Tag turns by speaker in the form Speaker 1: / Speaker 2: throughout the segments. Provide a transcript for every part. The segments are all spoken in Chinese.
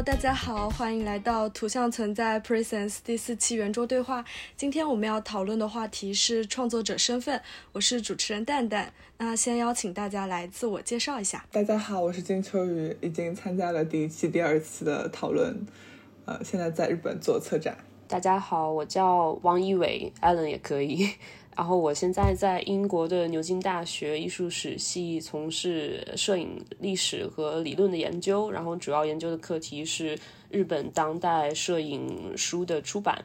Speaker 1: Hello，大家好，欢迎来到图像存在 Presence 第四期圆桌对话。今天我们要讨论的话题是创作者身份。我是主持人蛋蛋。那先邀请大家来自我介绍一下。
Speaker 2: 大家好，我是金秋雨，已经参加了第一期、第二期的讨论，呃，现在在日本做策展。
Speaker 3: 大家好，我叫王一伟，Allen 也可以。然后我现在在英国的牛津大学艺术史系从事摄影历史和理论的研究，然后主要研究的课题是日本当代摄影书的出版。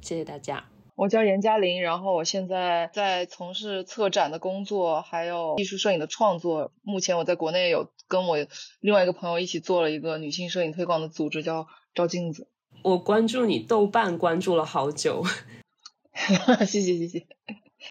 Speaker 3: 谢谢大家。
Speaker 4: 我叫严嘉玲，然后我现在在从事策展的工作，还有艺术摄影的创作。目前我在国内有跟我另外一个朋友一起做了一个女性摄影推广的组织，叫照镜子。
Speaker 3: 我关注你豆瓣关注了好久。
Speaker 4: 谢谢谢谢，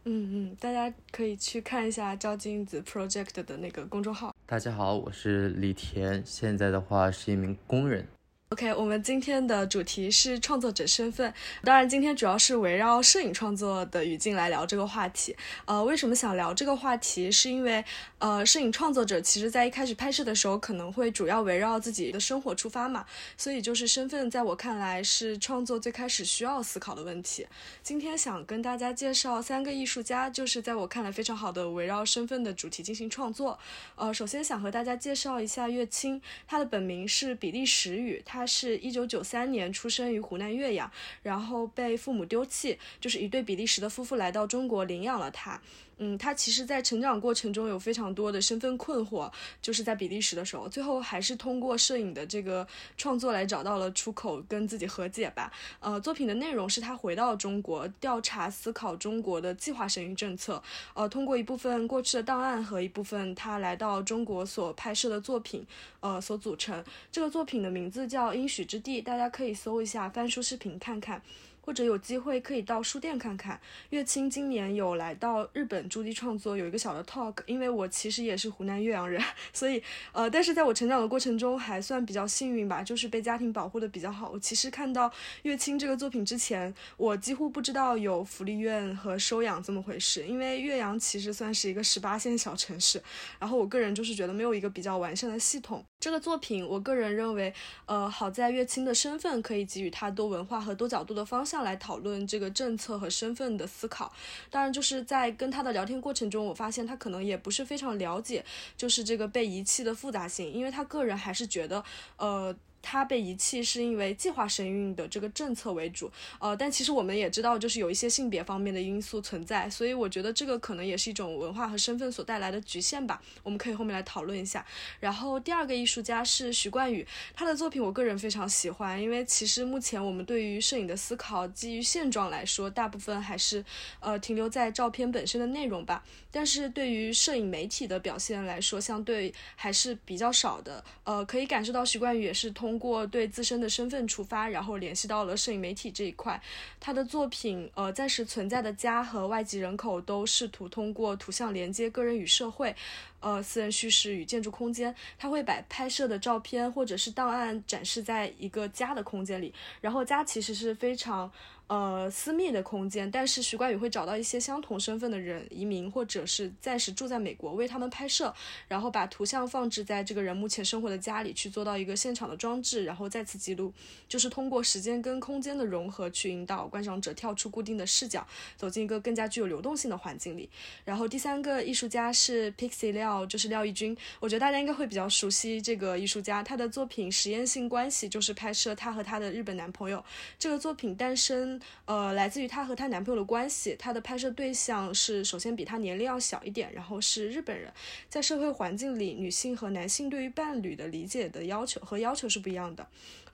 Speaker 1: 嗯嗯，大家可以去看一下照镜子 Project 的那个公众号。
Speaker 5: 大家好，我是李田，现在的话是一名工人。
Speaker 1: OK，我们今天的主题是创作者身份。当然，今天主要是围绕摄影创作的语境来聊这个话题。呃，为什么想聊这个话题？是因为呃，摄影创作者其实在一开始拍摄的时候，可能会主要围绕自己的生活出发嘛。所以，就是身份，在我看来是创作最开始需要思考的问题。今天想跟大家介绍三个艺术家，就是在我看来非常好的围绕身份的主题进行创作。呃，首先想和大家介绍一下乐清，他的本名是比利时语，他。他是一九九三年出生于湖南岳阳，然后被父母丢弃，就是一对比利时的夫妇来到中国领养了他。嗯，他其实，在成长过程中有非常多的身份困惑，就是在比利时的时候，最后还是通过摄影的这个创作来找到了出口，跟自己和解吧。呃，作品的内容是他回到中国，调查思考中国的计划生育政策。呃，通过一部分过去的档案和一部分他来到中国所拍摄的作品，呃，所组成。这个作品的名字叫《应许之地》，大家可以搜一下翻书视频看看。或者有机会可以到书店看看。乐清今年有来到日本驻地创作，有一个小的 talk。因为我其实也是湖南岳阳人，所以呃，但是在我成长的过程中还算比较幸运吧，就是被家庭保护的比较好。我其实看到乐清这个作品之前，我几乎不知道有福利院和收养这么回事。因为岳阳其实算是一个十八线小城市，然后我个人就是觉得没有一个比较完善的系统。这个作品，我个人认为，呃，好在乐清的身份可以给予他多文化和多角度的方向来讨论这个政策和身份的思考。当然，就是在跟他的聊天过程中，我发现他可能也不是非常了解，就是这个被遗弃的复杂性，因为他个人还是觉得，呃。他被遗弃是因为计划生育的这个政策为主，呃，但其实我们也知道，就是有一些性别方面的因素存在，所以我觉得这个可能也是一种文化和身份所带来的局限吧。我们可以后面来讨论一下。然后第二个艺术家是徐冠宇，他的作品我个人非常喜欢，因为其实目前我们对于摄影的思考，基于现状来说，大部分还是呃停留在照片本身的内容吧。但是对于摄影媒体的表现来说，相对还是比较少的。呃，可以感受到徐冠宇也是通。通过对自身的身份出发，然后联系到了摄影媒体这一块。他的作品，呃，暂时存在的家和外籍人口都试图通过图像连接个人与社会，呃，私人叙事与建筑空间。他会把拍摄的照片或者是档案展示在一个家的空间里，然后家其实是非常。呃，私密的空间，但是徐冠宇会找到一些相同身份的人，移民或者是暂时住在美国，为他们拍摄，然后把图像放置在这个人目前生活的家里，去做到一个现场的装置，然后再次记录，就是通过时间跟空间的融合去引导观赏者跳出固定的视角，走进一个更加具有流动性的环境里。然后第三个艺术家是 Pixie 廖，就是廖义军，我觉得大家应该会比较熟悉这个艺术家，他的作品《实验性关系》就是拍摄他和他的日本男朋友，这个作品诞生。呃，来自于她和她男朋友的关系。她的拍摄对象是首先比她年龄要小一点，然后是日本人。在社会环境里，女性和男性对于伴侣的理解的要求和要求是不一样的。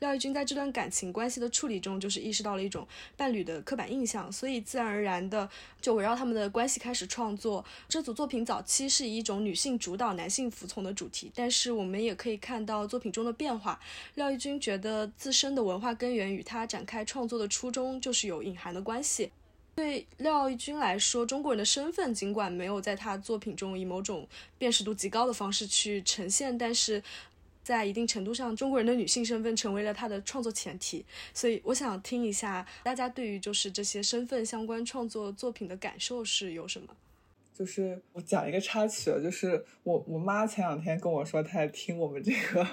Speaker 1: 廖玉军在这段感情关系的处理中，就是意识到了一种伴侣的刻板印象，所以自然而然的就围绕他们的关系开始创作。这组作品早期是以一种女性主导、男性服从的主题，但是我们也可以看到作品中的变化。廖玉军觉得自身的文化根源与他展开创作的初衷就是有隐含的关系。对廖玉军来说，中国人的身份尽管没有在他作品中以某种辨识度极高的方式去呈现，但是。在一定程度上，中国人的女性身份成为了她的创作前提，所以我想听一下大家对于就是这些身份相关创作作品的感受是有什么？
Speaker 2: 就是我讲一个插曲，就是我我妈前两天跟我说，她在听我们这个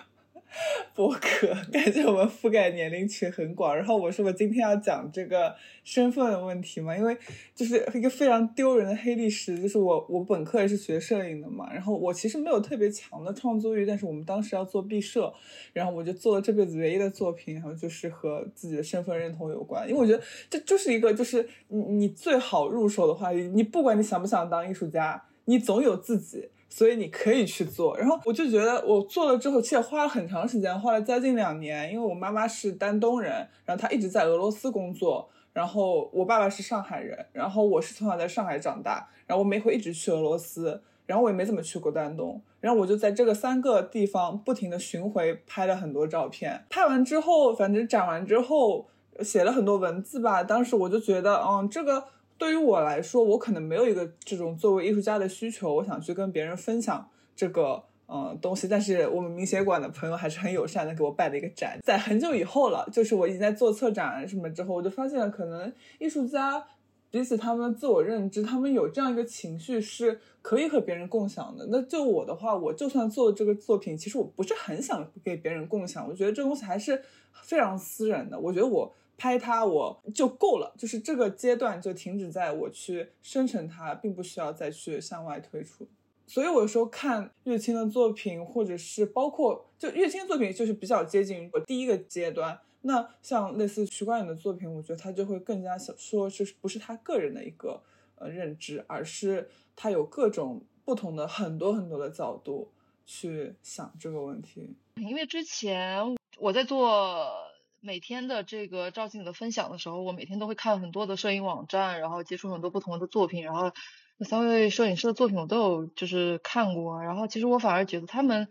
Speaker 2: 博客，感觉我们覆盖年龄群很广。然后我说我今天要讲这个身份的问题嘛，因为就是一个非常丢人的黑历史，就是我我本科也是学摄影的嘛，然后我其实没有特别强的创作欲，但是我们当时要做毕设，然后我就做了这辈子唯一的作品，然后就是和自己的身份认同有关，因为我觉得这就是一个就是你你最好入手的话，你不管你想不想当艺术家，你总有自己。所以你可以去做，然后我就觉得我做了之后，其实花了很长时间，花了将近两年。因为我妈妈是丹东人，然后她一直在俄罗斯工作，然后我爸爸是上海人，然后我是从小在上海长大，然后我每回一直去俄罗斯，然后我也没怎么去过丹东，然后我就在这个三个地方不停的巡回拍了很多照片。拍完之后，反正展完之后写了很多文字吧，当时我就觉得，嗯，这个。对于我来说，我可能没有一个这种作为艺术家的需求，我想去跟别人分享这个呃东西。但是我们明协馆的朋友还是很友善的，给我办了一个展，在很久以后了，就是我已经在做策展什么之后，我就发现可能艺术家彼此他们自我认知，他们有这样一个情绪是可以和别人共享的。那就我的话，我就算做这个作品，其实我不是很想给别人共享，我觉得这东西还是非常私人的。我觉得我。拍它我就够了，就是这个阶段就停止在我去生成它，并不需要再去向外推出。所以我有时候看乐清的作品，或者是包括就乐清作品，就是比较接近我第一个阶段。那像类似徐冠宇的作品，我觉得他就会更加想说，就是不是他个人的一个呃认知，而是他有各种不同的很多很多的角度去想这个问题。
Speaker 4: 因为之前我在做。每天的这个赵静的分享的时候，我每天都会看很多的摄影网站，然后接触很多不同的作品，然后那三位摄影师的作品我都有就是看过，然后其实我反而觉得他们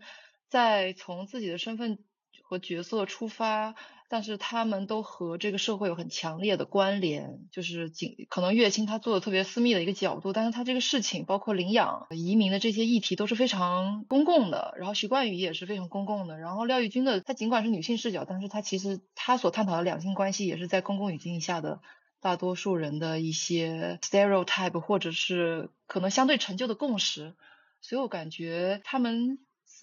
Speaker 4: 在从自己的身份和角色出发。但是他们都和这个社会有很强烈的关联，就是仅可能乐清他做的特别私密的一个角度，但是他这个事情包括领养、移民的这些议题都是非常公共的。然后徐冠宇也是非常公共的。然后廖玉君的他尽管是女性视角，但是他其实他所探讨的两性关系也是在公共语境下的大多数人的一些 stereotype 或者是可能相对陈旧的共识。所以我感觉他们，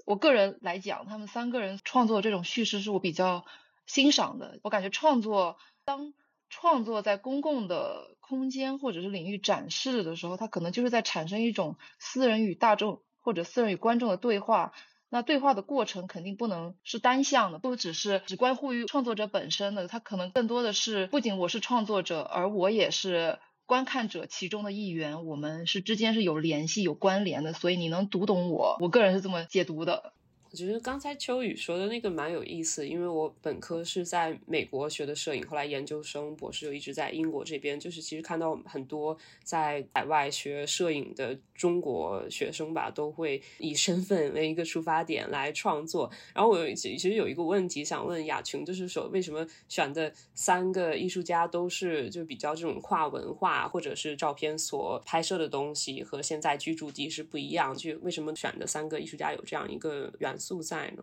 Speaker 4: 我个人来讲，他们三个人创作这种叙事是我比较。欣赏的，我感觉创作当创作在公共的空间或者是领域展示的时候，它可能就是在产生一种私人与大众或者私人与观众的对话。那对话的过程肯定不能是单向的，不只是只关乎于创作者本身的，它可能更多的是不仅我是创作者，而我也是观看者其中的一员，我们是之间是有联系、有关联的，所以你能读懂我，我个人是这么解读的。
Speaker 3: 我觉得刚才秋雨说的那个蛮有意思，因为我本科是在美国学的摄影，后来研究生、博士就一直在英国这边。就是其实看到很多在海外学摄影的中国学生吧，都会以身份为一个出发点来创作。然后我有其实有一个问题想问雅琼，就是说为什么选的三个艺术家都是就比较这种跨文化，或者是照片所拍摄的东西和现在居住地是不一样？就为什么选的三个艺术家有这样一个元？素在呢？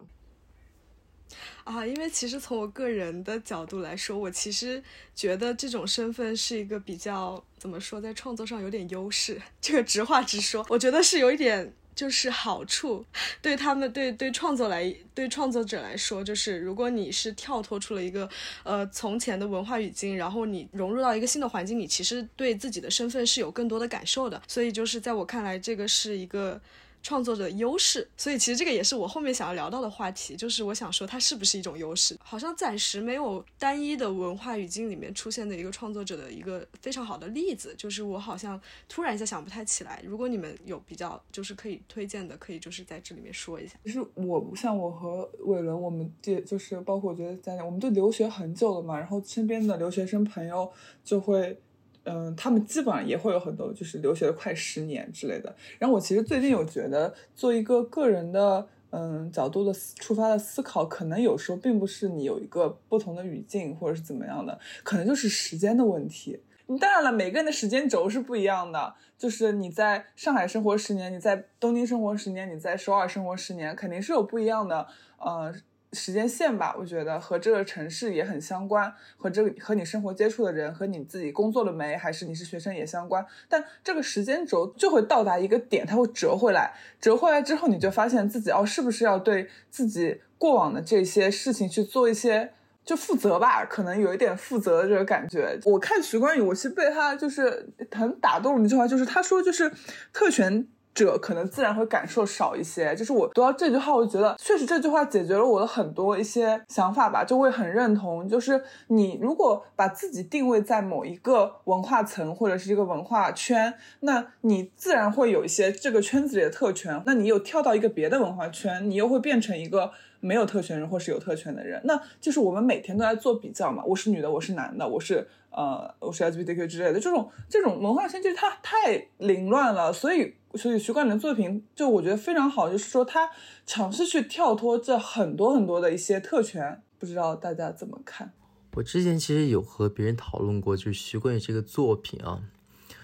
Speaker 1: 啊，因为其实从我个人的角度来说，我其实觉得这种身份是一个比较怎么说，在创作上有点优势。这个直话直说，我觉得是有一点就是好处，对他们对对创作来对创作者来说，就是如果你是跳脱出了一个呃从前的文化语境，然后你融入到一个新的环境，你其实对自己的身份是有更多的感受的。所以就是在我看来，这个是一个。创作者的优势，所以其实这个也是我后面想要聊到的话题，就是我想说它是不是一种优势？好像暂时没有单一的文化语境里面出现的一个创作者的一个非常好的例子，就是我好像突然一下想不太起来。如果你们有比较就是可以推荐的，可以就是在这里面说一下。
Speaker 2: 就是我像我和伟伦，我们这就是包括我觉得在我们都留学很久了嘛，然后身边的留学生朋友就会。嗯，他们基本上也会有很多，就是留学了快十年之类的。然后我其实最近有觉得，做一个个人的嗯角度的出发的思考，可能有时候并不是你有一个不同的语境或者是怎么样的，可能就是时间的问题。当然了，每个人的时间轴是不一样的。就是你在上海生活十年，你在东京生活十年，你在首尔生活十年，肯定是有不一样的呃时间线吧，我觉得和这个城市也很相关，和这个和你生活接触的人和你自己工作了没，还是你是学生也相关。但这个时间轴就会到达一个点，它会折回来，折回来之后，你就发现自己哦，是不是要对自己过往的这些事情去做一些就负责吧？可能有一点负责的这个感觉。我看徐冠宇，我是被他就是很打动的那句话，就是他说就是特权。者可能自然会感受少一些，就是我读到这句话，我就觉得确实这句话解决了我的很多一些想法吧，就会很认同。就是你如果把自己定位在某一个文化层或者是一个文化圈，那你自然会有一些这个圈子里的特权。那你又跳到一个别的文化圈，你又会变成一个没有特权人或是有特权的人。那就是我们每天都在做比较嘛，我是女的，我是男的，我是呃我是 LGBTQ 之类的这种这种文化圈，就是它太凌乱了，所以。所以徐冠霖的作品就我觉得非常好，就是说他尝试去跳脱这很多很多的一些特权，不知道大家怎么看？
Speaker 5: 我之前其实有和别人讨论过，就是徐冠宇这个作品啊。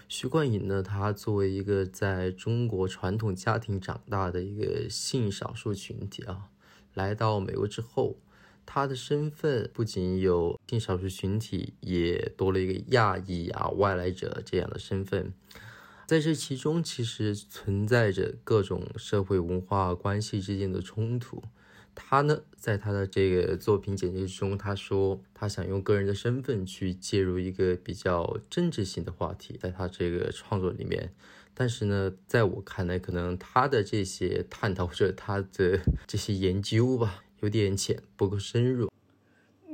Speaker 5: 徐冠颖呢，他作为一个在中国传统家庭长大的一个性少数群体啊，来到美国之后，他的身份不仅有性少数群体，也多了一个亚裔啊外来者这样的身份。在这其中，其实存在着各种社会文化关系之间的冲突。他呢，在他的这个作品简介中，他说他想用个人的身份去介入一个比较政治性的话题，在他这个创作里面。但是呢，在我看来，可能他的这些探讨或者他的这些研究吧，有点浅，不够深入。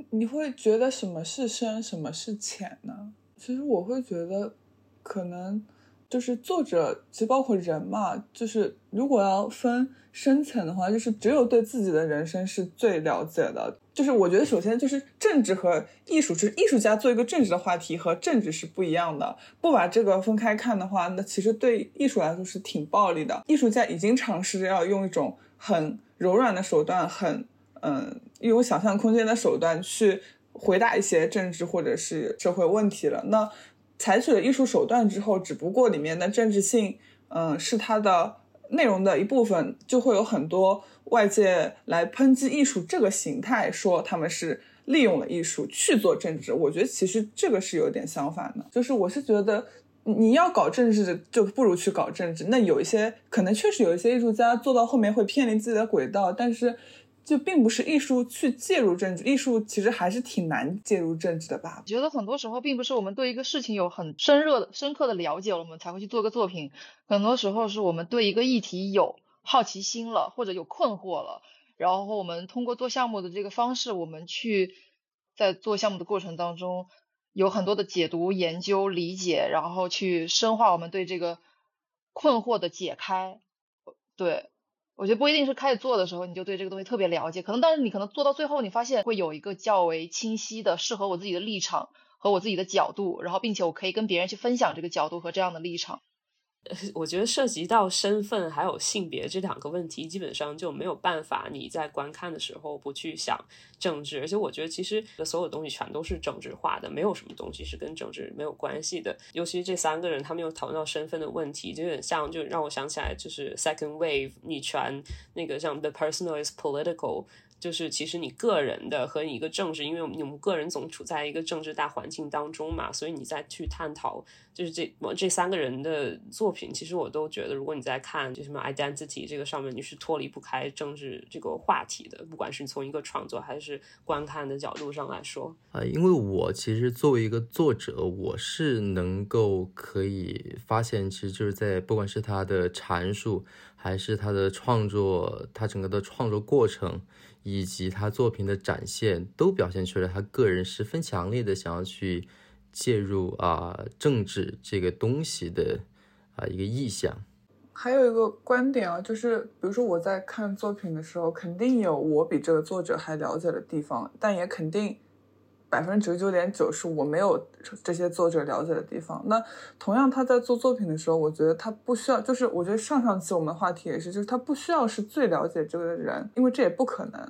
Speaker 2: 你会觉得什么是深，什么是浅呢？其实我会觉得，可能。就是作者，其实包括人嘛，就是如果要分深层的话，就是只有对自己的人生是最了解的。就是我觉得，首先就是政治和艺术，就是艺术家做一个政治的话题和政治是不一样的。不把这个分开看的话，那其实对艺术来说是挺暴力的。艺术家已经尝试着要用一种很柔软的手段，很嗯，有想象空间的手段去回答一些政治或者是社会问题了。那。采取了艺术手段之后，只不过里面的政治性，嗯，是它的内容的一部分，就会有很多外界来抨击艺术这个形态，说他们是利用了艺术去做政治。我觉得其实这个是有点相反的，就是我是觉得你要搞政治，就不如去搞政治。那有一些可能确实有一些艺术家做到后面会偏离自己的轨道，但是。就并不是艺术去介入政治，艺术其实还是挺难介入政治的吧？
Speaker 4: 我觉得很多时候并不是我们对一个事情有很深热的、深刻的了解了，我们才会去做个作品。很多时候是我们对一个议题有好奇心了，或者有困惑了，然后我们通过做项目的这个方式，我们去在做项目的过程当中有很多的解读、研究、理解，然后去深化我们对这个困惑的解开。对。我觉得不一定是开始做的时候你就对这个东西特别了解，可能但是你可能做到最后，你发现会有一个较为清晰的适合我自己的立场和我自己的角度，然后并且我可以跟别人去分享这个角度和这样的立场。
Speaker 3: 我觉得涉及到身份还有性别这两个问题，基本上就没有办法你在观看的时候不去想政治。而且我觉得其实所有东西全都是政治化的，没有什么东西是跟政治没有关系的。尤其是这三个人，他们又讨论到身份的问题，就有点像，就让我想起来就是 Second Wave 女权那个像 The Personal is Political。就是其实你个人的和你一个政治，因为我们我们个人总处在一个政治大环境当中嘛，所以你再去探讨，就是这这三个人的作品，其实我都觉得，如果你在看就什么 identity 这个上面，你是脱离不开政治这个话题的，不管是从一个创作还是观看的角度上来说
Speaker 5: 啊，因为我其实作为一个作者，我是能够可以发现，其实就是在不管是他的阐述，还是他的创作，他整个的创作过程。以及他作品的展现，都表现出了他个人十分强烈的想要去介入啊政治这个东西的啊一个意向。
Speaker 2: 还有一个观点啊，就是比如说我在看作品的时候，肯定有我比这个作者还了解的地方，但也肯定百分之九十九点九是我没有这些作者了解的地方。那同样他在做作品的时候，我觉得他不需要，就是我觉得上上期我们的话题也是，就是他不需要是最了解这个人，因为这也不可能。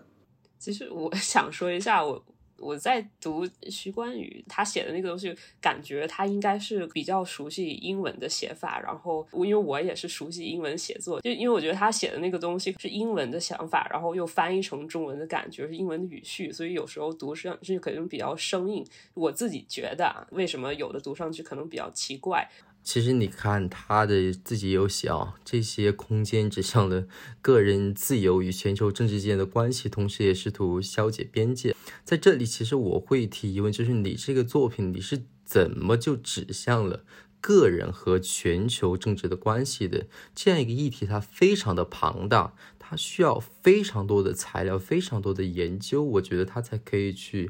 Speaker 3: 其实我想说一下，我我在读徐冠宇他写的那个东西，感觉他应该是比较熟悉英文的写法。然后，因为我也是熟悉英文写作，就因为我觉得他写的那个东西是英文的想法，然后又翻译成中文的感觉是英文的语序，所以有时候读上去可能比较生硬。我自己觉得啊，为什么有的读上去可能比较奇怪？
Speaker 5: 其实你看他的自己有写啊，这些空间指向了个人自由与全球政治之间的关系，同时也试图消解边界。在这里，其实我会提疑问，就是你这个作品你是怎么就指向了个人和全球政治的关系的？这样一个议题，它非常的庞大，它需要非常多的材料，非常多的研究，我觉得它才可以去，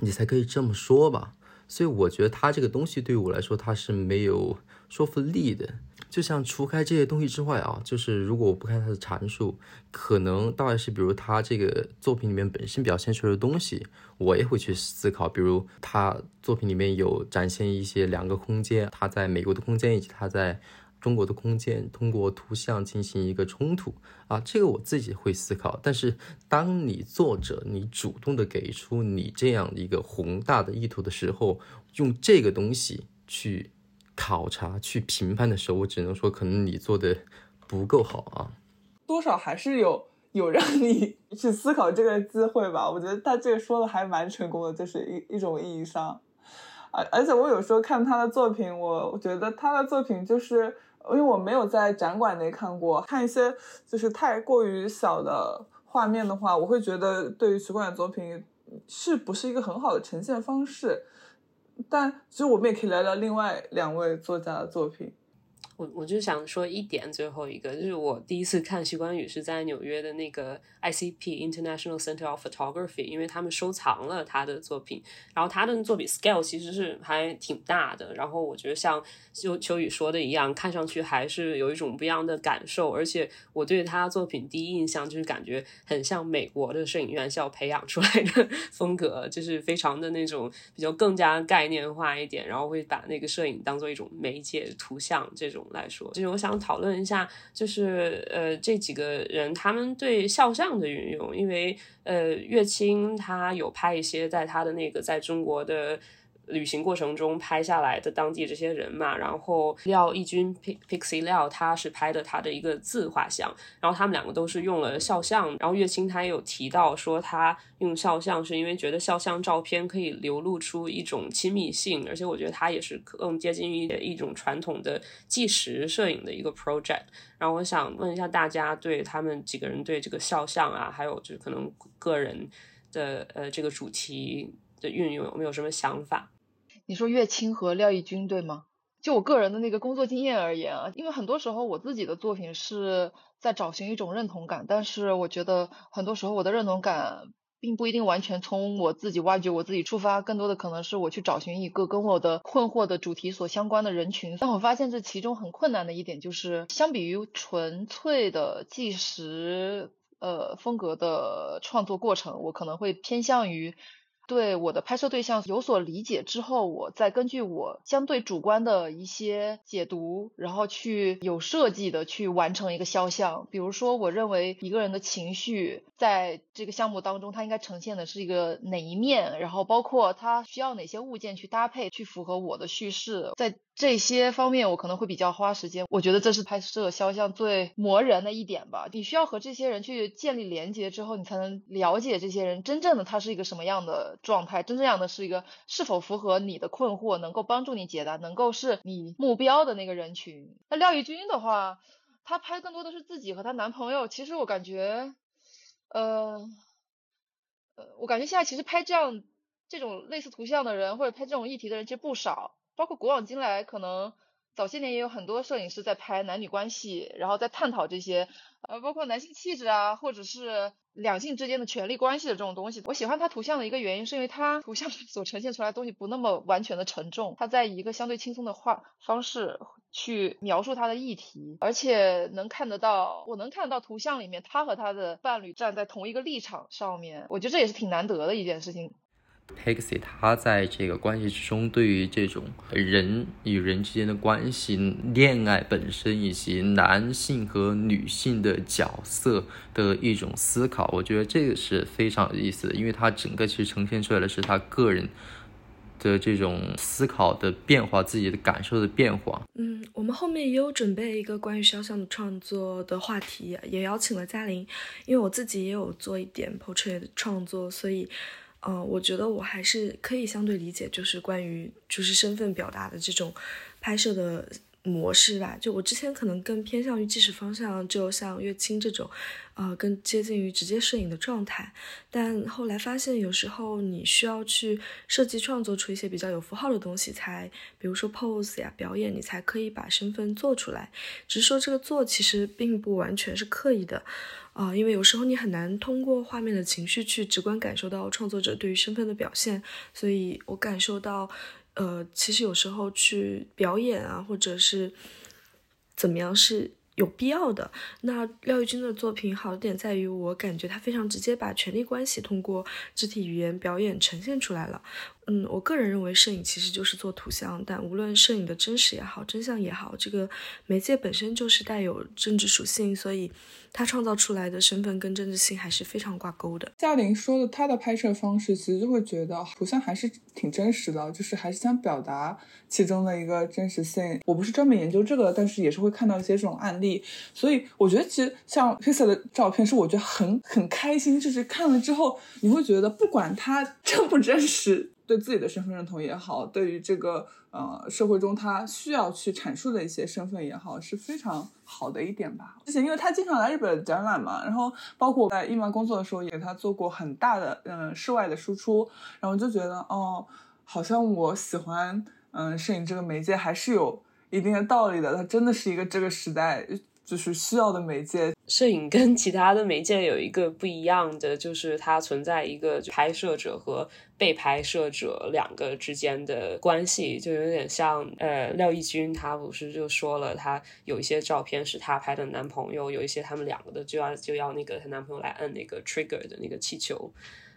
Speaker 5: 你才可以这么说吧。所以我觉得他这个东西对于我来说，他是没有说服力的。就像除开这些东西之外啊，就是如果我不看他的阐述，可能当然是比如他这个作品里面本身表现出来的东西，我也会去思考。比如他作品里面有展现一些两个空间，他在美国的空间以及他在。中国的空间通过图像进行一个冲突啊，这个我自己会思考。但是当你作者你主动的给出你这样一个宏大的意图的时候，用这个东西去考察、去评判的时候，我只能说可能你做的不够好啊。
Speaker 2: 多少还是有有让你去思考这个机会吧。我觉得他这个说的还蛮成功的，就是一一种意义上。而而且我有时候看他的作品，我觉得他的作品就是。因为我没有在展馆内看过，看一些就是太过于小的画面的话，我会觉得对于徐冠的作品是不是一个很好的呈现方式。但其实我们也可以聊聊另外两位作家的作品。
Speaker 3: 我我就想说一点，最后一个就是我第一次看徐冠宇是在纽约的那个 ICP International Center of Photography，因为他们收藏了他的作品，然后他的作品 scale 其实是还挺大的，然后我觉得像秋秋雨说的一样，看上去还是有一种不一样的感受，而且我对他作品第一印象就是感觉很像美国的摄影院校培养出来的风格，就是非常的那种比较更加概念化一点，然后会把那个摄影当做一种媒介图像这种。来说，就是我想讨论一下，就是呃这几个人他们对肖像的运用，因为呃乐清他有拍一些在他的那个在中国的。旅行过程中拍下来的当地这些人嘛，然后廖义军 Pixie 廖他是拍的他的一个自画像，然后他们两个都是用了肖像，然后岳清他也有提到说他用肖像是因为觉得肖像照片可以流露出一种亲密性，而且我觉得他也是更接近于一种传统的纪实摄影的一个 project。然后我想问一下大家对他们几个人对这个肖像啊，还有就是可能个人的呃这个主题的运用有没有什么想法？
Speaker 4: 你说乐清和廖义军对吗？就我个人的那个工作经验而言啊，因为很多时候我自己的作品是在找寻一种认同感，但是我觉得很多时候我的认同感并不一定完全从我自己挖掘、我自己出发，更多的可能是我去找寻一个跟我的困惑的主题所相关的人群。但我发现这其中很困难的一点就是，相比于纯粹的纪实呃风格的创作过程，我可能会偏向于。对我的拍摄对象有所理解之后，我再根据我相对主观的一些解读，然后去有设计的去完成一个肖像。比如说，我认为一个人的情绪在这个项目当中，他应该呈现的是一个哪一面，然后包括他需要哪些物件去搭配，去符合我的叙事，在。这些方面我可能会比较花时间，我觉得这是拍摄肖像最磨人的一点吧。你需要和这些人去建立连接之后，你才能了解这些人真正的他是一个什么样的状态，真正样的是一个是否符合你的困惑，能够帮助你解答，能够是你目标的那个人群。那廖玉君的话，她拍更多的是自己和她男朋友。其实我感觉，呃，呃，我感觉现在其实拍这样这种类似图像的人，或者拍这种议题的人其实不少。包括古往今来，可能早些年也有很多摄影师在拍男女关系，然后在探讨这些，呃，包括男性气质啊，或者是两性之间的权利关系的这种东西。我喜欢他图像的一个原因，是因为他图像所呈现出来的东西不那么完全的沉重，他在一个相对轻松的画方式去描述他的议题，而且能看得到，我能看得到图像里面他和他的伴侣站在同一个立场上面，我觉得这也是挺难得的一件事情。
Speaker 5: Pixie 他在这个关系之中，对于这种人与人之间的关系、恋爱本身以及男性和女性的角色的一种思考，我觉得这个是非常有意思的，因为他整个其实呈现出来的是他个人。的这种思考的变化，自己的感受的变化。
Speaker 6: 嗯，我们后面也有准备一个关于肖像的创作的话题，也邀请了嘉玲，因为我自己也有做一点 portrait 的创作，所以，嗯，我觉得我还是可以相对理解，就是关于就是身份表达的这种拍摄的。模式吧，就我之前可能更偏向于纪实方向，就像乐清这种，呃，更接近于直接摄影的状态。但后来发现，有时候你需要去设计创作出一些比较有符号的东西，才比如说 pose 呀、表演，你才可以把身份做出来。只是说这个做其实并不完全是刻意的，啊，因为有时候你很难通过画面的情绪去直观感受到创作者对于身份的表现，所以我感受到。呃，其实有时候去表演啊，或者是怎么样是有必要的。那廖玉君的作品好点在于，我感觉他非常直接把权力关系通过肢体语言表演呈现出来了。嗯，我个人认为摄影其实就是做图像，但无论摄影的真实也好，真相也好，这个媒介本身就是带有政治属性，所以。他创造出来的身份跟政治性还是非常挂钩的。
Speaker 2: 嘉玲说的，他的拍摄方式其实就会觉得图像还是挺真实的，就是还是想表达其中的一个真实性。我不是专门研究这个，但是也是会看到一些这种案例，所以我觉得其实像黑色的照片是我觉得很很开心，就是看了之后你会觉得不管它真不真实。对自己的身份认同也好，对于这个呃社会中他需要去阐述的一些身份也好，是非常好的一点吧。而且因为他经常来日本展览嘛，然后包括我在伊曼工作的时候，也给他做过很大的嗯室外的输出，然后就觉得哦，好像我喜欢嗯摄影这个媒介还是有一定的道理的，它真的是一个这个时代。就是需要的媒介，
Speaker 3: 摄影跟其他的媒介有一个不一样的，就是它存在一个拍摄者和被拍摄者两个之间的关系，就有点像呃廖义军他不是就说了，他有一些照片是他拍的男朋友，有一些他们两个的就要就要那个她男朋友来摁那个 trigger 的那个气球，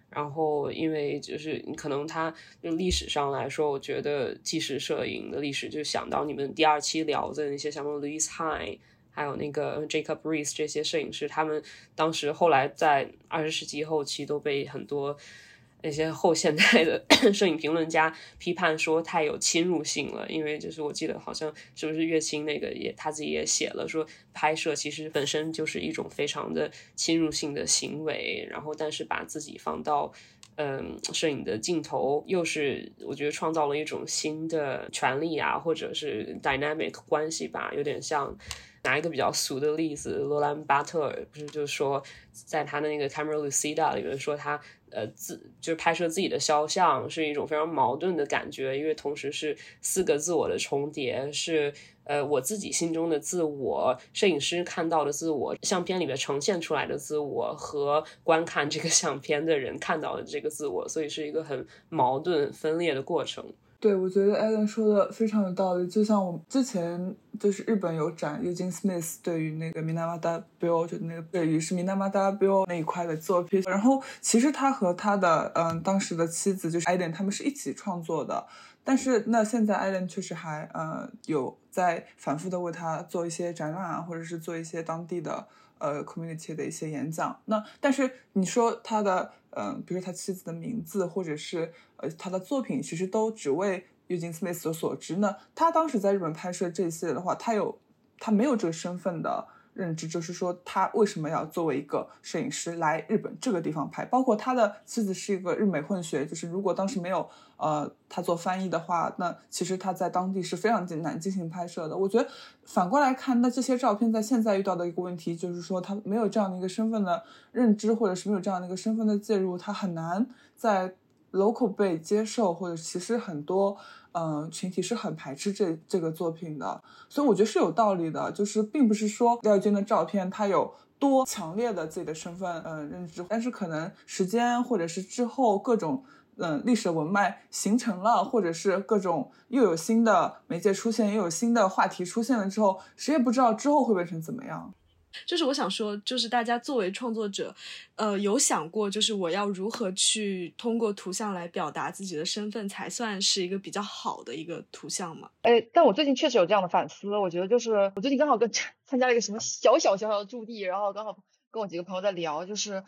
Speaker 3: 然后因为就是可能他就历史上来说，我觉得纪实摄影的历史就想到你们第二期聊的那些像 Louis High。还有那个 Jacob Riis 这些摄影师，他们当时后来在二十世纪后期都被很多那些后现代的 摄影评论家批判说太有侵入性了。因为就是我记得好像是不是乐清那个也他自己也写了说，拍摄其实本身就是一种非常的侵入性的行为。然后但是把自己放到嗯摄影的镜头，又是我觉得创造了一种新的权利啊，或者是 dynamic 关系吧，有点像。拿一个比较俗的例子，罗兰巴特尔不是就说，在他的那个 Camera Lucida 里面说他呃自就是拍摄自己的肖像是一种非常矛盾的感觉，因为同时是四个自我的重叠，是呃我自己心中的自我，摄影师看到的自我，相片里面呈现出来的自我和观看这个相片的人看到的这个自我，所以是一个很矛盾分裂的过程。
Speaker 2: 对，我觉得 Alan 说的非常有道理。就像我之前就是日本有展 Eugene Smith 对于那个 Minamata Bill 就那个对于是 Minamata Bill 那一块的作品。然后其实他和他的嗯当时的妻子就是 Alan 他们是一起创作的。但是那现在 Alan 确实还呃有在反复的为他做一些展览啊，或者是做一些当地的呃 community 的一些演讲。那但是你说他的。嗯，比如说他妻子的名字，或者是呃他的作品，其实都只为 Eugene Smith 所知呢。他当时在日本拍摄这些的话，他有他没有这个身份的。认知就是说，他为什么要作为一个摄影师来日本这个地方拍？包括他的妻子是一个日美混血，就是如果当时没有呃他做翻译的话，那其实他在当地是非常难进行拍摄的。我觉得反过来看，那这些照片在现在遇到的一个问题就是说，他没有这样的一个身份的认知，或者是没有这样的一个身份的介入，他很难在 local 被接受，或者其实很多。嗯，群体是很排斥这这个作品的，所以我觉得是有道理的。就是并不是说廖军的照片他有多强烈的自己的身份嗯认知，但是可能时间或者是之后各种嗯历史文脉形成了，或者是各种又有新的媒介出现，又有新的话题出现了之后，谁也不知道之后会变成怎么样。
Speaker 1: 就是我想说，就是大家作为创作者，呃，有想过，就是我要如何去通过图像来表达自己的身份，才算是一个比较好的一个图像吗？
Speaker 4: 哎，但我最近确实有这样的反思，我觉得就是我最近刚好跟参加了一个什么小小小小的驻地，然后刚好跟我几个朋友在聊，就是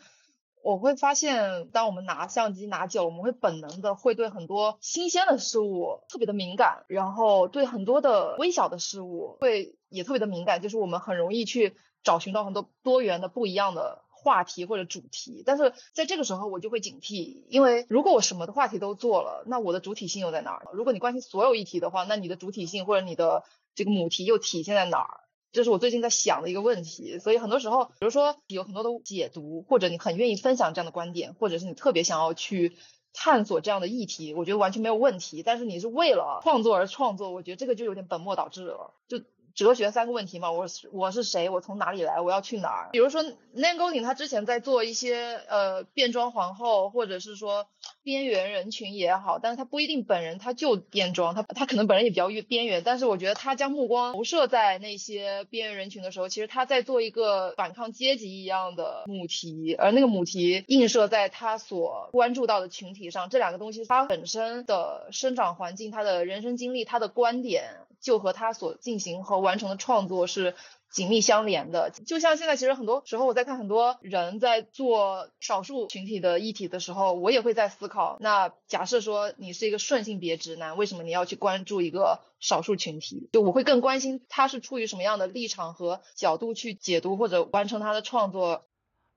Speaker 4: 我会发现，当我们拿相机拿久，我们会本能的会对很多新鲜的事物特别的敏感，然后对很多的微小的事物会也特别的敏感，就是我们很容易去。找寻到很多多元的不一样的话题或者主题，但是在这个时候我就会警惕，因为如果我什么的话题都做了，那我的主体性又在哪儿？如果你关心所有议题的话，那你的主体性或者你的这个母题又体现在哪儿？这是我最近在想的一个问题。所以很多时候，比如说有很多的解读，或者你很愿意分享这样的观点，或者是你特别想要去探索这样的议题，我觉得完全没有问题。但是你是为了创作而创作，我觉得这个就有点本末倒置了。就哲学三个问题嘛，我是我是谁？我从哪里来？我要去哪儿？比如说 n a n g o l i n 他之前在做一些呃变装皇后，或者是说边缘人群也好，但是他不一定本人他就变装，他他可能本人也比较边缘，但是我觉得他将目光投射在那些边缘人群的时候，其实他在做一个反抗阶级一样的母题，而那个母题映射在他所关注到的群体上，这两个东西他本身的生长环境、他的人生经历、他的观点。就和他所进行和完成的创作是紧密相连的。就像现在，其实很多时候我在看很多人在做少数群体的议题的时候，我也会在思考：那假设说你是一个顺性别直男，为什么你要去关注一个少数群体？就我会更关心他是出于什么样的立场和角度去解读或者完成他的创作。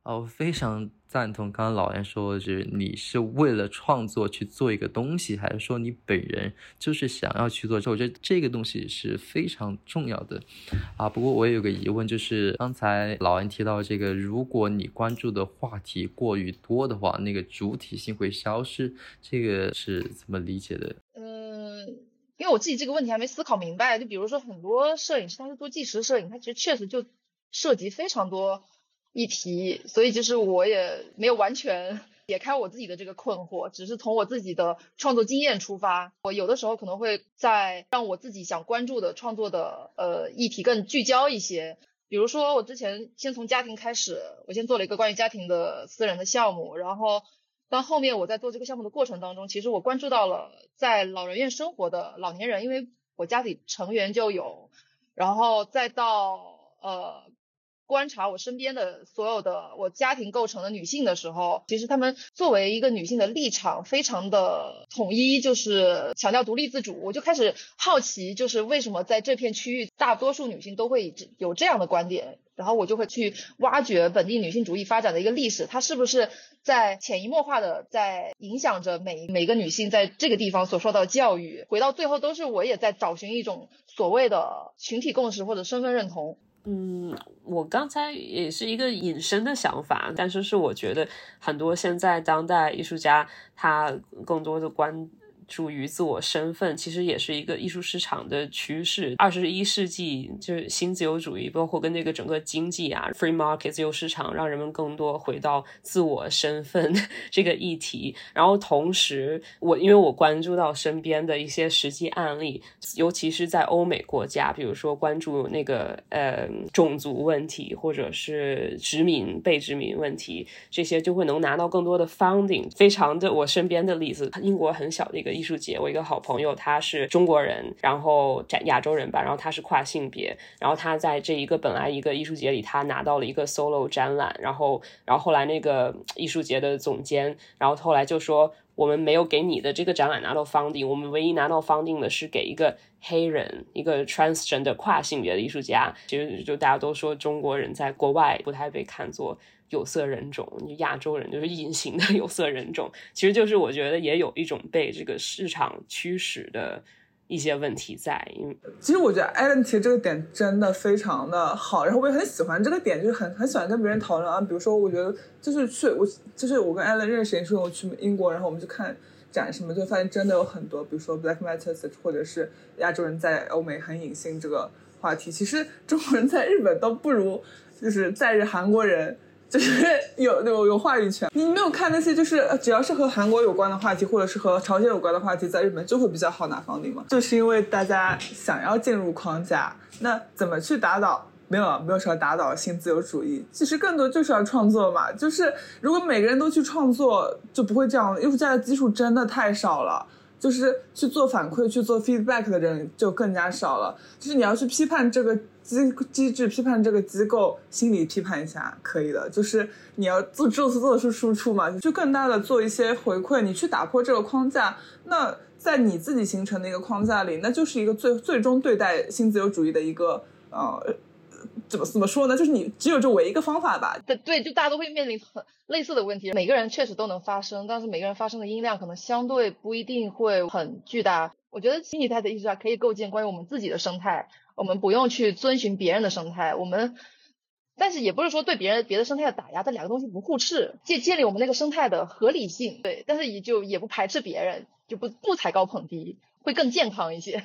Speaker 5: 哦，非常赞同刚刚老袁说，就是你是为了创作去做一个东西，还是说你本人就是想要去做？这我觉得这个东西是非常重要的啊。不过我也有个疑问，就是刚才老袁提到这个，如果你关注的话题过于多的话，那个主体性会消失，这个是怎么理解的？
Speaker 4: 嗯，因为我自己这个问题还没思考明白。就比如说很多摄影师他是做纪实摄影，他其实确实就涉及非常多。议题，所以就是我也没有完全解开我自己的这个困惑，只是从我自己的创作经验出发，我有的时候可能会在让我自己想关注的创作的呃议题更聚焦一些。比如说我之前先从家庭开始，我先做了一个关于家庭的私人的项目，然后到后面我在做这个项目的过程当中，其实我关注到了在老人院生活的老年人，因为我家里成员就有，然后再到呃。观察我身边的所有的我家庭构成的女性的时候，其实她们作为一个女性的立场非常的统一，就是强调独立自主。我就开始好奇，就是为什么在这片区域大多数女性都会有这样的观点，然后我就会去挖掘本地女性主义发展的一个历史，它是不是在潜移默化的在影响着每每个女性在这个地方所受到教育。回到最后，都是我也在找寻一种所谓的群体共识或者身份认同。
Speaker 3: 嗯，我刚才也是一个隐身的想法，但是是我觉得很多现在当代艺术家他更多的关。属于自我身份，其实也是一个艺术市场的趋势。二十一世纪就是新自由主义，包括跟这个整个经济啊，free market 自由市场，让人们更多回到自我身份 这个议题。然后同时，我因为我关注到身边的一些实际案例，尤其是在欧美国家，比如说关注那个呃种族问题，或者是殖民被殖民问题，这些就会能拿到更多的 funding。非常的我身边的例子，英国很小的一个。艺术节，我一个好朋友，他是中国人，然后亚亚洲人吧，然后他是跨性别，然后他在这一个本来一个艺术节里，他拿到了一个 solo 展览，然后，然后后来那个艺术节的总监，然后后来就说，我们没有给你的这个展览拿到 funding，我们唯一拿到 funding 的是给一个黑人，一个 transgender 跨性别的艺术家，其实就大家都说中国人在国外不太被看作。有色人种，亚洲人就是隐形的 有色人种，其实就是我觉得也有一种被这个市场驱使的一些问题在。因为
Speaker 2: 其实我觉得艾伦提这个点真的非常的好，然后我也很喜欢这个点，就是很很喜欢跟别人讨论啊。比如说，我觉得就是去我就是我跟艾伦认识，也是我去英国，然后我们去看展什么，就发现真的有很多，比如说 Black Matters，或者是亚洲人在欧美很隐性这个话题，其实中国人在日本都不如就是在日韩国人。就是有有有话语权，你没有看那些就是只要是和韩国有关的话题，或者是和朝鲜有关的话题，在日本就会比较好拿房顶嘛，就是因为大家想要进入框架，那怎么去打倒没有没有说打倒新自由主义，其实更多就是要创作嘛。就是如果每个人都去创作，就不会这样。艺术家的基础真的太少了，就是去做反馈、去做 feedback 的人就更加少了。就是你要去批判这个机机制、批判这个机构，心理批判一下可以的。就是你要做做做出输出嘛，就更大的做一些回馈。你去打破这个框架，那在你自己形成的一个框架里，那就是一个最最终对待新自由主义的一个呃。怎么怎么说呢？就是你只有这唯一一个方法吧。
Speaker 4: 对对，就大家都会面临很类似的问题。每个人确实都能发声，但是每个人发声的音量可能相对不一定会很巨大。我觉得新一代的艺术家可以构建关于我们自己的生态，我们不用去遵循别人的生态。我们，但是也不是说对别人别的生态的打压，这两个东西不互斥，建建立我们那个生态的合理性。对，但是也就也不排斥别人，就不不踩高捧低，会更健康一些。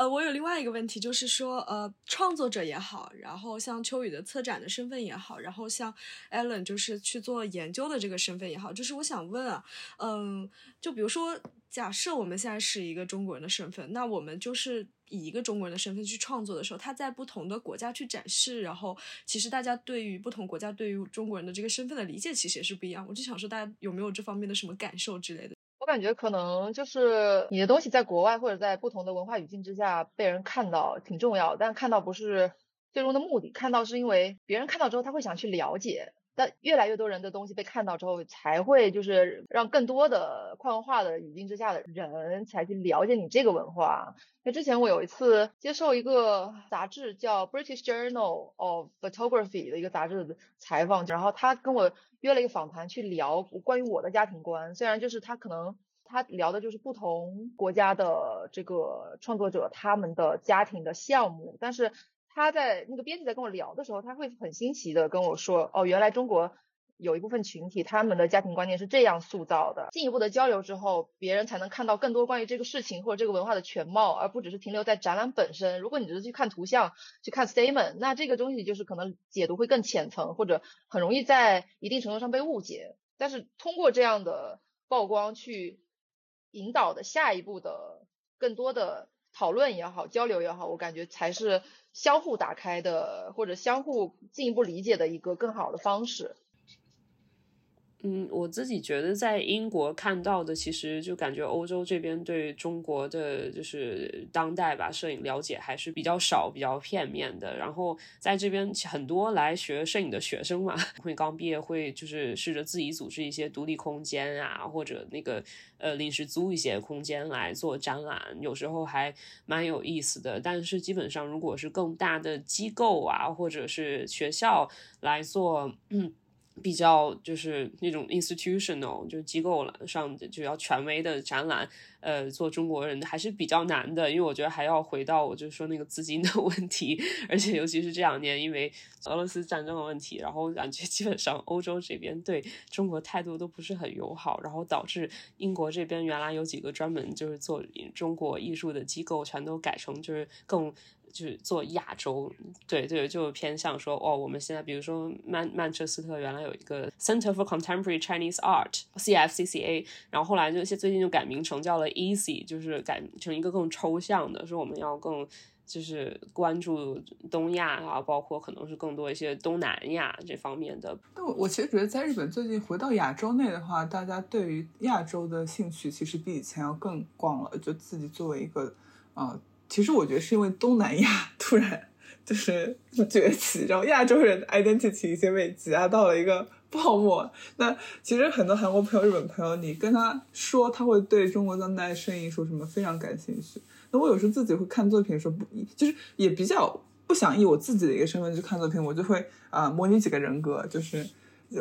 Speaker 1: 呃，我有另外一个问题，就是说，呃，创作者也好，然后像秋雨的策展的身份也好，然后像 Allen 就是去做研究的这个身份也好，就是我想问啊，嗯，就比如说，假设我们现在是一个中国人的身份，那我们就是以一个中国人的身份去创作的时候，他在不同的国家去展示，然后其实大家对于不同国家对于中国人的这个身份的理解其实也是不一样。我就想说，大家有没有这方面的什么感受之类的？
Speaker 4: 感觉可能就是你的东西在国外或者在不同的文化语境之下被人看到挺重要，但看到不是最终的目的，看到是因为别人看到之后他会想去了解。但越来越多人的东西被看到之后，才会就是让更多的跨文化的语境之下的人才去了解你这个文化。那之前我有一次接受一个杂志叫 British Journal of Photography 的一个杂志的采访，然后他跟我约了一个访谈去聊关于我的家庭观。虽然就是他可能他聊的就是不同国家的这个创作者他们的家庭的项目，但是。他在那个编辑在跟我聊的时候，他会很新奇的跟我说：“哦，原来中国有一部分群体，他们的家庭观念是这样塑造的。”进一步的交流之后，别人才能看到更多关于这个事情或者这个文化的全貌，而不只是停留在展览本身。如果你只是去看图像、去看 statement，那这个东西就是可能解读会更浅层，或者很容易在一定程度上被误解。但是通过这样的曝光去引导的下一步的更多的讨论也好、交流也好，我感觉才是。相互打开的，或者相互进一步理解的一个更好的方式。
Speaker 3: 嗯，我自己觉得在英国看到的，其实就感觉欧洲这边对中国的就是当代吧摄影了解还是比较少、比较片面的。然后在这边很多来学摄影的学生嘛，会刚毕业会就是试着自己组织一些独立空间啊，或者那个呃临时租一些空间来做展览，有时候还蛮有意思的。但是基本上如果是更大的机构啊，或者是学校来做，比较就是那种 institutional 就是机构了上就要权威的展览，呃，做中国人还是比较难的，因为我觉得还要回到我就说那个资金的 问题，而且尤其是这两年因为俄罗斯战争的问题，然后感觉基本上欧洲这边对中国态度都不是很友好，然后导致英国这边原来有几个专门就是做中国艺术的机构，全都改成就是更。就是做亚洲，对对，就偏向说哦，我们现在比如说曼曼彻斯特原来有一个 Center for Contemporary Chinese Art（CFCCA），然后后来就最近就改名成叫了 Easy，就是改成一个更抽象的，说我们要更就是关注东亚啊，包括可能是更多一些东南亚这方面的。
Speaker 2: 但我我其实觉得在日本最近回到亚洲内的话，大家对于亚洲的兴趣其实比以前要更广了，就自己作为一个呃。其实我觉得是因为东南亚 突然就是崛起，然后亚洲人的 identity 一些被挤压到了一个泡沫。那其实很多韩国朋友、日本朋友，你跟他说，他会对中国当代摄影说什么非常感兴趣。那我有时候自己会看作品的时候，不就是也比较不想以我自己的一个身份去看作品，我就会啊模拟几个人格，就是。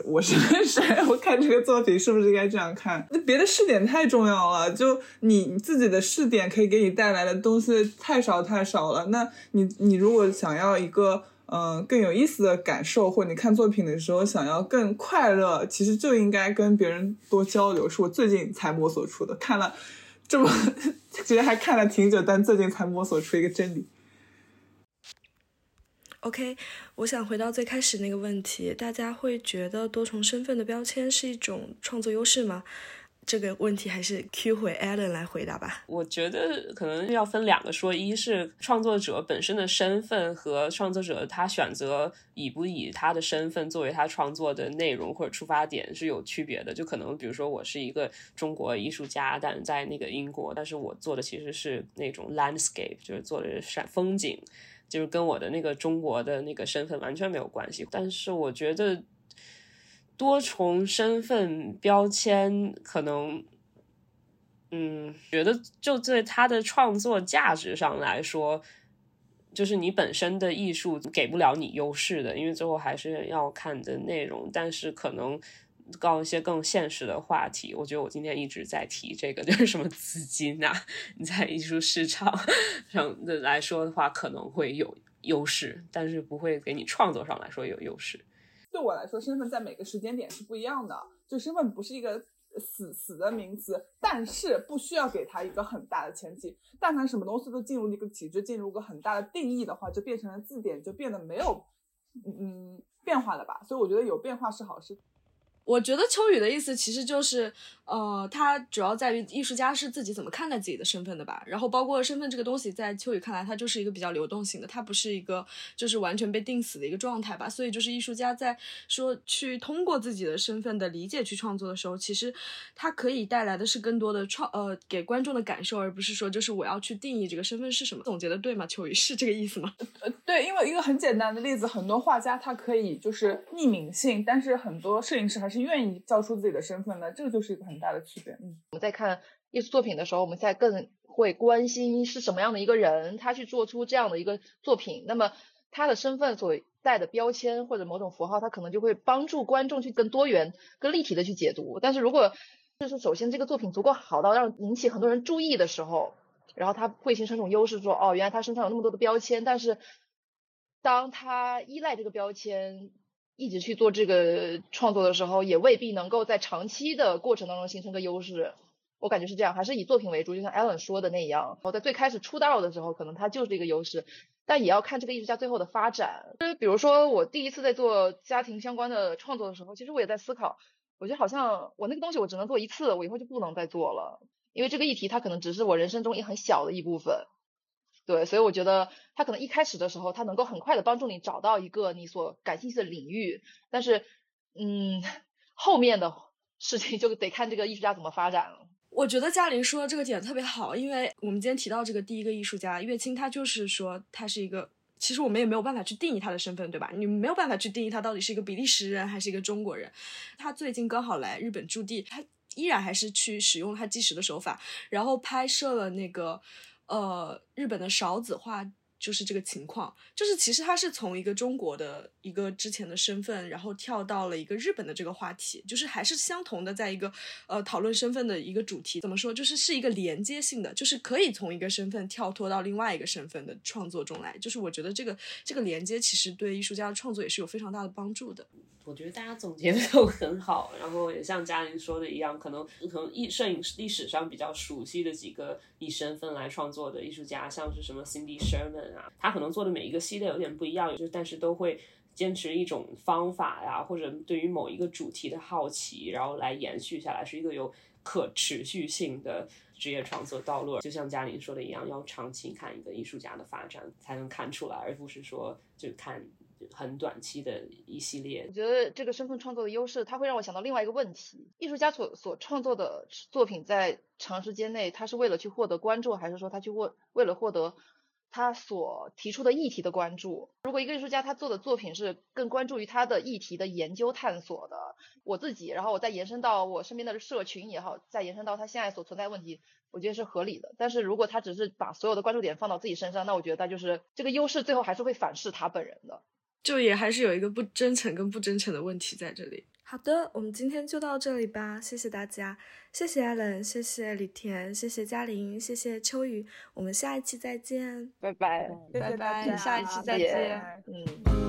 Speaker 2: 我是谁？我看这个作品是不是应该这样看？那别的试点太重要了，就你自己的试点可以给你带来的东西太少太少了。那你你如果想要一个嗯更有意思的感受，或你看作品的时候想要更快乐，其实就应该跟别人多交流。是我最近才摸索出的，看了这么 其实还看了挺久，但最近才摸索出一个真理。
Speaker 1: OK，我想回到最开始那个问题，大家会觉得多重身份的标签是一种创作优势吗？这个问题还是 Q 回 Allen 来回答吧。
Speaker 3: 我觉得可能要分两个说，一是创作者本身的身份和创作者他选择以不以他的身份作为他创作的内容或者出发点是有区别的。就可能比如说我是一个中国艺术家，但在那个英国，但是我做的其实是那种 landscape，就是做的山风景，就是跟我的那个中国的那个身份完全没有关系。但是我觉得。多重身份标签可能，嗯，觉得就对他的创作价值上来说，就是你本身的艺术给不了你优势的，因为最后还是要看的内容。但是可能搞一些更现实的话题，我觉得我今天一直在提这个，就是什么资金啊，你在艺术市场上的来说的话，可能会有优势，但是不会给你创作上来说有优势。
Speaker 2: 对我来说，身份在每个时间点是不一样的。就身份不是一个死死的名词，但是不需要给它一个很大的前提。但凡什么东西都进入一个体制，进入一个很大的定义的话，就变成了字典，就变得没有嗯变化了吧。所以我觉得有变化是好事。
Speaker 1: 我觉得秋雨的意思其实就是，呃，他主要在于艺术家是自己怎么看待自己的身份的吧。然后包括身份这个东西，在秋雨看来，它就是一个比较流动性的，它不是一个就是完全被定死的一个状态吧。所以就是艺术家在说去通过自己的身份的理解去创作的时候，其实它可以带来的是更多的创呃给观众的感受，而不是说就是我要去定义这个身份是什么。总结的对吗？秋雨是这个意思吗？
Speaker 2: 呃，对，因为一个很简单的例子，很多画家他可以就是匿名性，但是很多摄影师还是。愿意交出自己的身份呢，这个就是一个很大的区别。嗯，
Speaker 4: 我们在看艺术作品的时候，我们在更会关心是什么样的一个人，他去做出这样的一个作品，那么他的身份所带的标签或者某种符号，他可能就会帮助观众去更多元、更立体的去解读。但是如果就是首先这个作品足够好到让引起很多人注意的时候，然后他会形成一种优势，说哦，原来他身上有那么多的标签，但是当他依赖这个标签。一直去做这个创作的时候，也未必能够在长期的过程当中形成个优势。我感觉是这样，还是以作品为主，就像 Alan 说的那样。我在最开始出道的时候，可能他就是一个优势，但也要看这个艺术家最后的发展。就是比如说，我第一次在做家庭相关的创作的时候，其实我也在思考，我觉得好像我那个东西我只能做一次，我以后就不能再做了，因为这个议题它可能只是我人生中一很小的一部分。对，所以我觉得他可能一开始的时候，他能够很快的帮助你找到一个你所感兴趣的领域，但是，嗯，后面的事情就得看这个艺术家怎么发展了。
Speaker 1: 我觉得嘉玲说的这个点特别好，因为我们今天提到这个第一个艺术家岳清，他就是说他是一个，其实我们也没有办法去定义他的身份，对吧？你没有办法去定义他到底是一个比利时人还是一个中国人。他最近刚好来日本驻地，他依然还是去使用他计时的手法，然后拍摄了那个。呃，日本的少子画就是这个情况，就是其实他是从一个中国的一个之前的身份，然后跳到了一个日本的这个话题，就是还是相同的，在一个呃讨论身份的一个主题，怎么说，就是是一个连接性的，就是可以从一个身份跳脱到另外一个身份的创作中来，就是我觉得这个这个连接其实对艺术家的创作也是有非常大的帮助的。
Speaker 3: 我觉得大家总结的都很好，然后也像嘉玲说的一样，可能可能艺摄影史历史上比较熟悉的几个以身份来创作的艺术家，像是什么 Cindy Sherman 啊，他可能做的每一个系列有点不一样，就但是都会坚持一种方法呀，或者对于某一个主题的好奇，然后来延续下来，是一个有可持续性的职业创作道路。就像嘉玲说的一样，要长期看一个艺术家的发展，才能看出来，而不是说就看。很短期的一系列，
Speaker 4: 我觉得这个身份创作的优势，它会让我想到另外一个问题：艺术家所所创作的作品，在长时间内，他是为了去获得关注，还是说他去为为了获得他所提出的议题的关注？如果一个艺术家他做的作品是更关注于他的议题的研究探索的，我自己，然后我再延伸到我身边的社群也好，再延伸到他现在所存在问题，我觉得是合理的。但是如果他只是把所有的关注点放到自己身上，那我觉得他就是这个优势最后还是会反噬他本人的。
Speaker 1: 就也还是有一个不真诚跟不真诚的问题在这里。好的，我们今天就到这里吧，谢谢大家，谢谢 Allen，谢谢李田，谢谢嘉玲，谢谢秋雨，我们下一期再见，
Speaker 4: 拜拜，
Speaker 2: 拜拜，
Speaker 4: 下一期再见，嗯。